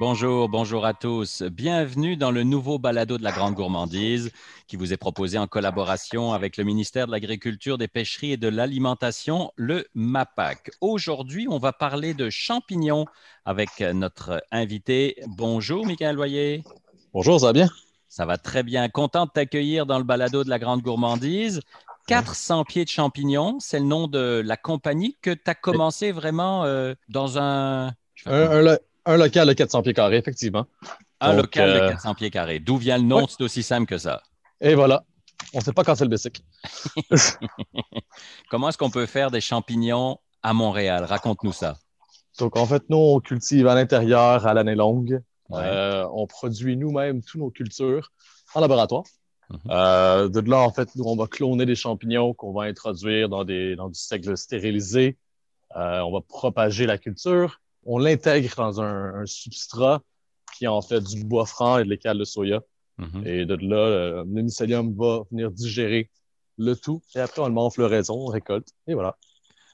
Bonjour, bonjour à tous. Bienvenue dans le nouveau balado de la Grande Gourmandise qui vous est proposé en collaboration avec le ministère de l'Agriculture, des Pêcheries et de l'Alimentation, le MAPAC. Aujourd'hui, on va parler de champignons avec notre invité. Bonjour, Michael Loyer. Bonjour, ça va bien? Ça va très bien. Content de t'accueillir dans le balado de la Grande Gourmandise. 400 pieds de champignons, c'est le nom de la compagnie que tu as commencé vraiment euh, dans un... Un, local de 400 pieds carrés, effectivement. Un local de 400 euh, pieds carrés. D'où vient le nom? C'est aussi simple que ça. Et voilà. On ne sait pas quand c'est le basic. Comment est-ce qu'on peut faire des champignons à Montréal? Raconte-nous ça. Donc, en fait, nous, on cultive à l'intérieur à l'année longue. Euh, on produit nous-mêmes toutes nos cultures en laboratoire. Mhm. Euh, de là, en fait, nous, on va cloner des champignons qu'on va introduire dans, des, dans du seigle stérilisé. Euh, on va propager la culture. On l'intègre dans un, substrat qui en fait du bois franc et de l'écale de soya. Mhm. Et de là, le mycélium va venir digérer le tout. Et après, on le met en floraison, on récolte. Et voilà.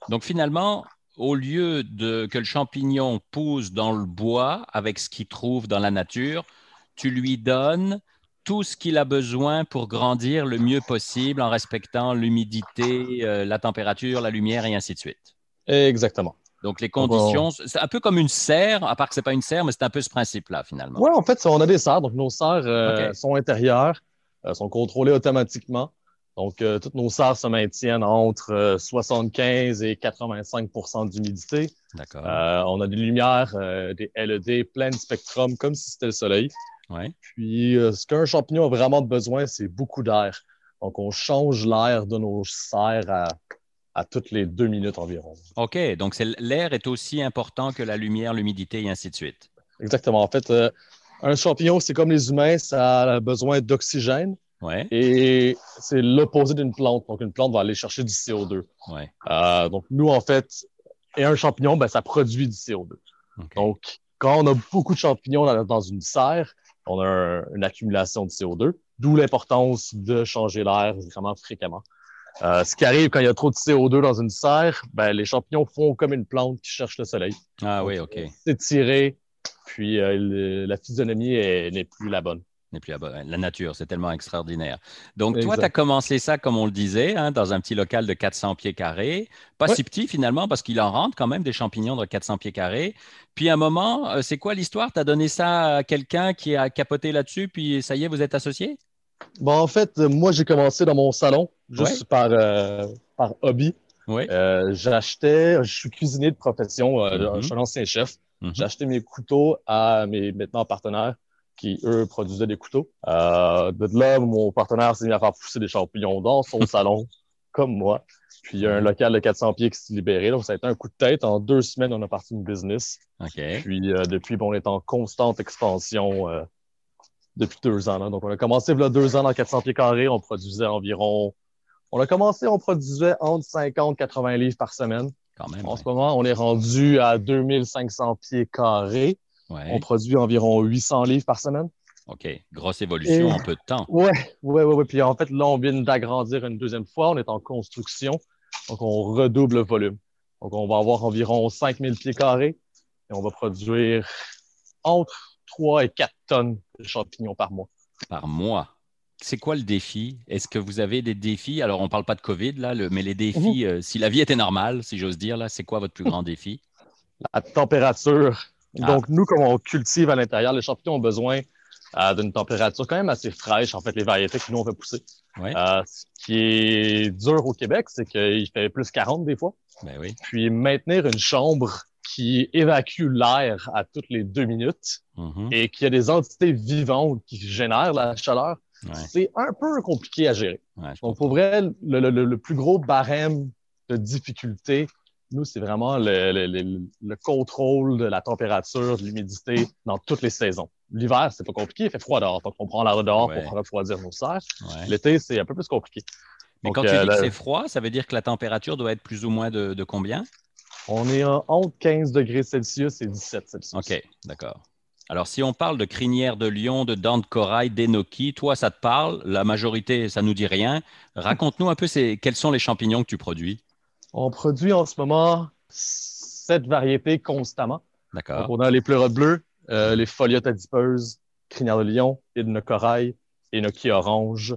Donc, finalement, au lieu de que le champignon pousse dans le bois avec ce qu'il trouve dans la nature, tu lui donnes tout ce qu'il a besoin pour grandir le mieux possible en respectant l'humidité, euh, la température, la lumière et ainsi de suite. Exactement. Donc, les conditions, c'est un peu comme une serre, à part que ce n'est pas une serre, mais c'est un peu ce principe-là, finalement. Oui, en fait, on a des serres. Donc, nos serres euh, sont intérieures, euh, sont contrôlées automatiquement. Donc, euh, toutes nos serres se maintiennent entre 75 euh, et 85% d'humidité. D'accord. On a des lumières, des LED, plein de spectrum, comme si c'était le soleil. Ouais. Puis, ce qu'un champignon a vraiment besoin, c'est beaucoup d'air. Donc, on change l'air de nos serres à, à toutes les deux minutes environ. OK. Donc, l'air est aussi important que la lumière, l'humidité et ainsi de suite. Exactement. En fait, un champignon, c'est comme les humains, ça a besoin d'oxygène. Et c'est l'opposé d'une plante. Donc, une plante va aller chercher du CO2. Euh, donc, nous, en fait, et un champignon, ben, ça produit du CO2. Donc, quand on a beaucoup de champignons dans, une serre, on a une accumulation de CO2, d'où l'importance de changer l'air vraiment fréquemment. Euh, ce qui arrive quand il y a trop de CO2 dans une serre, ben, les champignons font comme une plante qui cherche le soleil. Ah oui, OK. tiré, puis euh, la physionomie n'est plus la bonne plus la nature, c'est tellement extraordinaire. Donc, toi, tu as commencé ça, comme on le disait, hein, dans un petit local de 400 pieds carrés. Pas si petit finalement, parce qu'il en rentre quand même des champignons de 400 pieds carrés. Puis, à un moment, euh, c'est quoi l'histoire? Tu as donné ça à quelqu'un qui a capoté là-dessus, puis ça y est, vous êtes associé? Bon, en fait, moi, j'ai commencé dans mon salon, juste par, euh, par hobby. Euh, j'achetais, je suis cuisinier de profession, mm-hmm. je suis un ancien chef. Mm-hmm. J'achetais mes couteaux à mes maintenant partenaires qui, eux, produisaient des couteaux. Euh, de là, mon partenaire s'est mis à faire pousser des champignons dans son salon, comme moi. Puis il y a un local de 400 pieds qui s'est libéré. Donc, ça a été un coup de tête. En deux semaines, on a parti une business. Puis euh, depuis, bon, on est en constante expansion euh, depuis deux ans. Là. Donc, on a commencé deux ans dans 400 pieds carrés. On produisait environ... On a commencé, on produisait entre 50 et 80 livres par semaine. Quand même, en ce moment, on est rendu à 2500 pieds carrés. On produit environ 800 livres par semaine. OK. Grosse évolution en peu de temps. Oui, oui, oui. Puis en fait, là, on vient d'agrandir une deuxième fois. On est en construction. Donc, on redouble le volume. Donc, on va avoir environ 5000 pieds carrés et on va produire entre 3 et 4 tonnes de champignons par mois. Par mois? C'est quoi le défi? Est-ce que vous avez des défis? Alors, on ne parle pas de COVID, là, mais les défis, mhm. euh, si la vie était normale, si j'ose dire, là, c'est quoi votre plus grand défi? La température ah. Donc, nous, comme on cultive à l'intérieur, les champignons ont besoin euh, d'une température quand même assez fraîche, en fait, les variétés que nous, on fait pousser. Euh, ce qui est dur au Québec, c'est qu'il fait plus 40 des fois. Ben oui. Puis maintenir une chambre qui évacue l'air à toutes les deux minutes mm-hmm. et qui a des entités vivantes qui génèrent la chaleur, c'est un peu compliqué à gérer. Donc, pour vrai, le, plus gros barème de difficulté, nous, c'est vraiment le, contrôle de la température, de l'humidité dans toutes les saisons. L'hiver, c'est pas compliqué, il fait froid dehors. Donc, on prend l'air dehors pour refroidir nos serres. L'été, c'est un peu plus compliqué. Mais quand tu euh, dis que c'est froid, ça veut dire que la température doit être plus ou moins de, combien? On est entre 15 degrés Celsius et 17 Celsius. OK, d'accord. Alors, si on parle de crinière de lion, de dents de corail, d'enoki, toi, ça te parle? La majorité, ça nous dit rien. Raconte-nous un peu quels sont les champignons que tu produis? On produit en ce moment sept variétés constamment. D'accord. On a les pleurotes bleues, euh, les foliotes adipeuses, crinière de lion, de corail, enoki orange,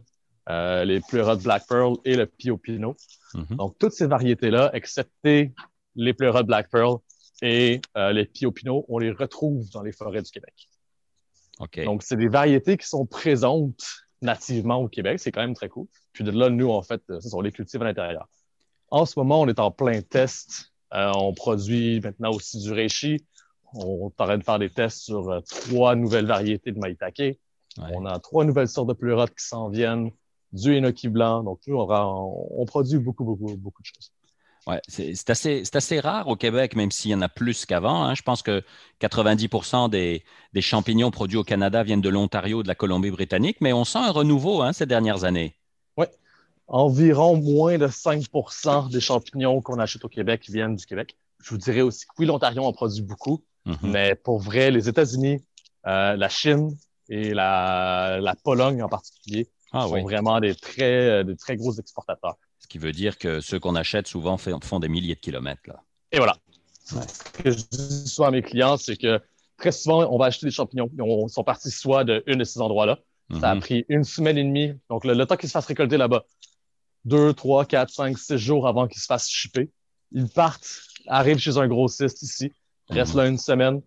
euh, les pleurotes Black Pearl et le Pio Pino. Mhm. Donc, toutes ces variétés-là, excepté les pleurotes Black Pearl et euh, les Pio Pino, on les retrouve dans les forêts du Québec. Donc, c'est des variétés qui sont présentes nativement au Québec. C'est quand même très cool. Puis de là, nous, en fait, ce sont les cultives à l'intérieur. En ce moment, on est en plein test. Euh, on produit maintenant aussi du reishi. On est en train de faire des tests sur euh, trois nouvelles variétés de maïtake. On a trois nouvelles sortes de pleurotes qui s'en viennent, du enoki blanc. Donc, nous, on, produit beaucoup, beaucoup, beaucoup de choses. Ouais, c'est assez, assez, rare au Québec, même s'il y en a plus qu'avant. Hein. Je pense que 90 des, des, champignons produits au Canada viennent de l'Ontario, de la Colombie-Britannique, mais on sent un renouveau hein, ces dernières années. Oui, environ moins de 5% des champignons qu'on achète au Québec viennent du Québec. Je vous dirais aussi que oui, l'Ontario en produit beaucoup, mhm. mais pour vrai, les États-Unis, euh, la Chine et la, Pologne en particulier ah sont vraiment des très, des très gros exportateurs. Ce qui veut dire que ceux qu'on achète souvent font des milliers de kilomètres. Là. Et voilà. Ce que je dis souvent à mes clients, c'est que très souvent, on va acheter des champignons. Ils sont partis soit de une de ces endroits-là. Ça a mhm. pris une semaine et demie. Donc, le, le temps qu'ils se fassent récolter là-bas, deux, trois, quatre, cinq, six jours avant qu'ils se fassent shipper. Ils partent, arrivent chez un grossiste ici, restent là une semaine,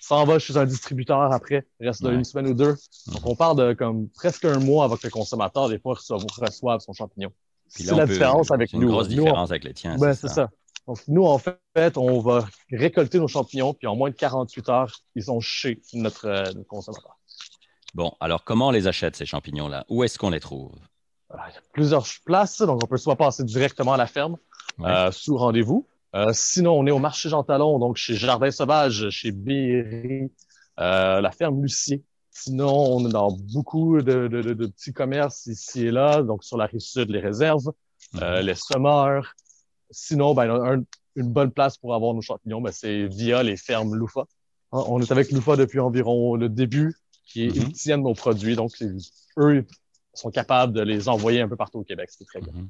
s'en va chez un distributeur après, reste là une semaine ou deux. Donc, on parle de comme presque un mois avant que le consommateur, des fois, reçoive son champignon. C'est la différence avec nous. une grosse différence avec les tiens. Ben, c'est ça. Donc, nous, en fait, on va récolter nos champignons, puis en moins de 48 heures, ils sont chez notre, euh, notre consommateur. Bon, alors comment on les achète, ces champignons-là? Où est-ce qu'on les trouve? il y a plusieurs places, donc on peut soit passer directement à la ferme euh, sous rendez-vous. Euh, sinon, on est au marché Jean Talon, donc chez Jardin Sauvage, chez Berry, euh, la ferme Lucier. Sinon, on est dans beaucoup de, petits commerces ici et là, donc sur la rive sud, les réserves, mhm. les semeurs. Sinon, ben, une bonne place pour avoir nos champignons, ben, c'est via les fermes Loufa. Hein, on est avec Loufa depuis environ le début, qui mm tiennent nos produits, donc eux sont capables de les envoyer un peu partout au Québec, c'est très bien. Mhm.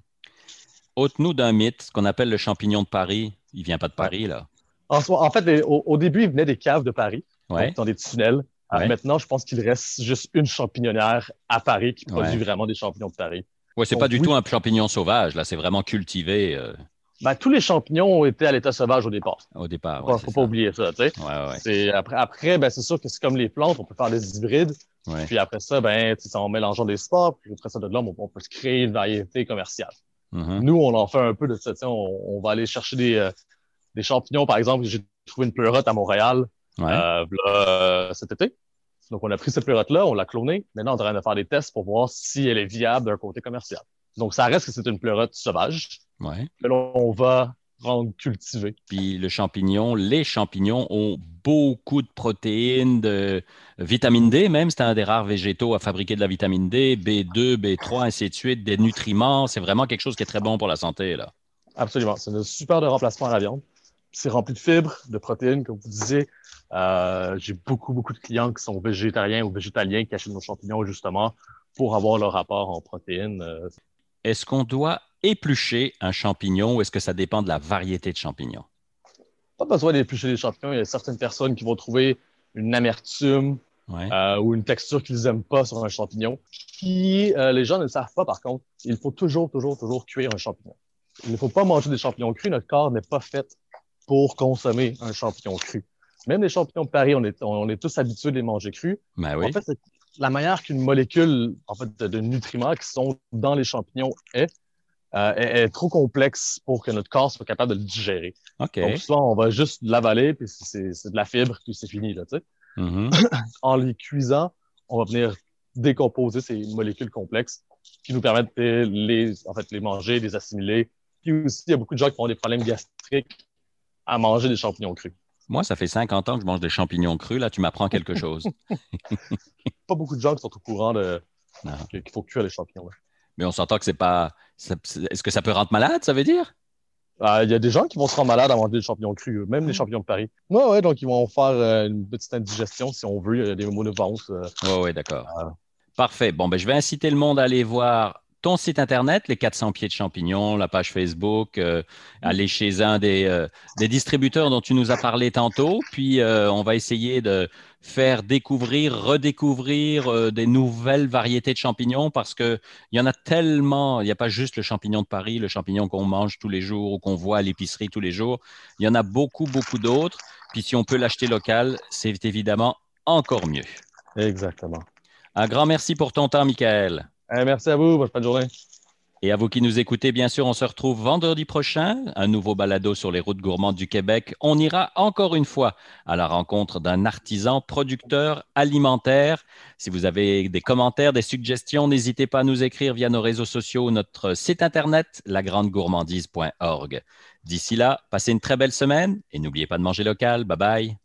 Ôte-nous d'un mythe, ce qu'on appelle le champignon de Paris. Il ne vient pas de Paris, là. En, en fait, au, début, il venait des caves de Paris, dans des tunnels. Maintenant, je pense qu'il reste juste une champignonnière à Paris qui produit vraiment des champignons de Paris. Oui, c'est pas du tout un champignon sauvage, là, c'est vraiment cultivé. Euh. Ben, tous les champignons ont été à l'état sauvage au départ. Au départ, Il ne faut pas oublier ça, tu sais. Après, après ben, c'est sûr que c'est comme les plantes, on peut faire des hybrides. Puis après ça, ben, en mélangeant des sports, puis après ça, de l'homme, on, peut se créer une variété commerciale. Mm-hmm. Nous, on en fait un peu de ça. On, on va aller chercher des, euh, des champignons, par exemple. J'ai trouvé une pleurote à Montréal euh, là, cet été. Donc, on a pris cette pleurote-là, on l'a clonée. Maintenant, on est en train de faire des tests pour voir si elle est viable d'un côté commercial. Donc, ça reste que c'est une pleurote sauvage. Ouais. là, on va rendre cultivé. Puis le champignon, les champignons ont beaucoup de protéines, de vitamine D même, c'est un des rares végétaux à fabriquer de la vitamine D, B2, B3, ainsi de suite, des nutriments. C'est vraiment quelque chose qui est très bon pour la santé. Là. Absolument. C'est un super de remplacement à la viande. C'est rempli de fibres, de protéines, comme vous disiez. Euh, j'ai beaucoup, beaucoup de clients qui sont végétariens ou végétaliens qui achètent nos champignons justement pour avoir leur rapport en protéines. Euh. Est-ce qu'on doit éplucher un champignon ou est-ce que ça dépend de la variété de champignons? Pas besoin d'éplucher les champignons. Il y a certaines personnes qui vont trouver une amertume euh, ou une texture qu'ils n'aiment pas sur un champignon. Qui, euh, les gens ne le savent pas, par contre, il faut toujours, toujours, toujours cuire un champignon. Il ne faut pas manger des champignons crus. Notre corps n'est pas fait pour consommer un champignon cru. Même les champignons de Paris, on est, on est tous habitués de les manger crus. Ben oui. En fait, la manière qu'une molécule en fait, de, de, nutriments qui sont dans les champignons est, euh, est, trop complexe pour que notre corps soit capable de le digérer. Donc, souvent, on va juste l'avaler, puis c'est de la fibre, puis c'est fini, là, sais. Mm-hmm. en les cuisant, on va venir décomposer ces molécules complexes qui nous permettent de les, en fait, les manger, les assimiler. Puis aussi, il y a beaucoup de gens qui ont des problèmes gastriques à manger des champignons crus. Moi, ça fait 50 ans que je mange des champignons crus. Là, tu m'apprends quelque chose. pas beaucoup de gens qui sont au courant de qu'il faut cuire les champignons. Mais on s'entend que c'est pas. Est-ce que ça peut rendre malade, ça veut dire? Ah, il y a des gens qui vont se rendre malades à manger des champignons crus, même les hmm. champignons de Paris. Oui, ouais, donc ils vont faire euh, une petite indigestion si on veut, il y a des mots de ventre. Oui, oui, d'accord. Parfait. Bon, ben, je vais inciter le monde à aller voir ton site Internet, les 400 pieds de champignons, la page Facebook, euh, aller chez un des, euh, des, distributeurs dont tu nous as parlé tantôt. Puis, euh, on va essayer de faire découvrir, redécouvrir des nouvelles variétés de champignons parce qu'il y en a tellement. Il n'y a pas juste le champignon de Paris, le champignon qu'on mange tous les jours ou qu'on voit à l'épicerie tous les jours. Il y en a beaucoup, beaucoup d'autres. Puis, si on peut l'acheter local, c'est évidemment encore mieux. Exactement. Un grand merci pour ton temps, Michael. Eh, merci à vous. Bonne journée. Et à vous qui nous écoutez, bien sûr, on se retrouve vendredi prochain, un nouveau balado sur les routes gourmandes du Québec. On ira encore une fois à la rencontre d'un artisan producteur alimentaire. Si vous avez des commentaires, des suggestions, n'hésitez pas à nous écrire via nos réseaux sociaux ou notre site internet lagrandegourmandise.org. D'ici là, passez une très belle semaine et n'oubliez pas de manger local. Bye bye.